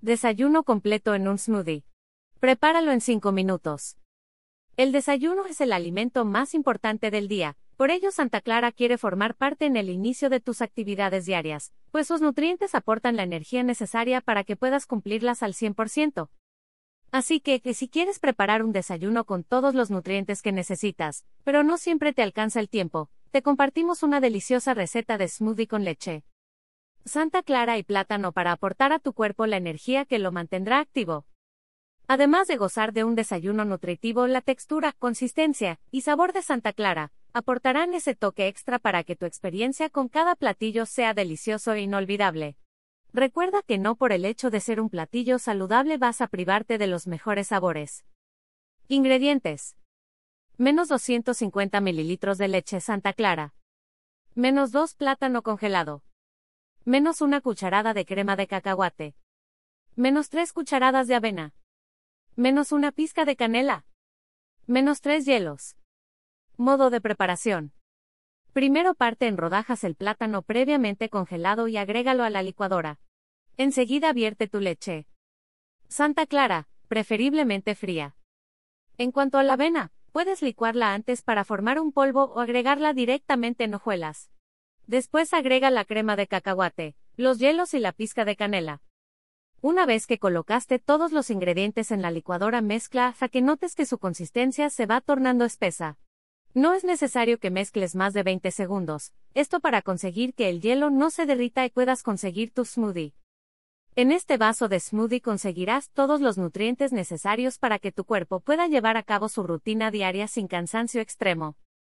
Desayuno completo en un smoothie. Prepáralo en 5 minutos. El desayuno es el alimento más importante del día, por ello Santa Clara quiere formar parte en el inicio de tus actividades diarias, pues sus nutrientes aportan la energía necesaria para que puedas cumplirlas al 100%. Así que, que si quieres preparar un desayuno con todos los nutrientes que necesitas, pero no siempre te alcanza el tiempo, te compartimos una deliciosa receta de smoothie con leche. Santa Clara y plátano para aportar a tu cuerpo la energía que lo mantendrá activo. Además de gozar de un desayuno nutritivo, la textura, consistencia y sabor de Santa Clara aportarán ese toque extra para que tu experiencia con cada platillo sea delicioso e inolvidable. Recuerda que no por el hecho de ser un platillo saludable vas a privarte de los mejores sabores. Ingredientes. Menos 250 mililitros de leche Santa Clara. Menos 2 plátano congelado. Menos una cucharada de crema de cacahuate. Menos 3 cucharadas de avena. Menos una pizca de canela. Menos 3 hielos. Modo de preparación. Primero parte en rodajas el plátano previamente congelado y agrégalo a la licuadora. Enseguida vierte tu leche. Santa Clara, preferiblemente fría. En cuanto a la avena, puedes licuarla antes para formar un polvo o agregarla directamente en hojuelas. Después agrega la crema de cacahuate, los hielos y la pizca de canela. Una vez que colocaste todos los ingredientes en la licuadora, mezcla hasta que notes que su consistencia se va tornando espesa. No es necesario que mezcles más de 20 segundos, esto para conseguir que el hielo no se derrita y puedas conseguir tu smoothie. En este vaso de smoothie conseguirás todos los nutrientes necesarios para que tu cuerpo pueda llevar a cabo su rutina diaria sin cansancio extremo.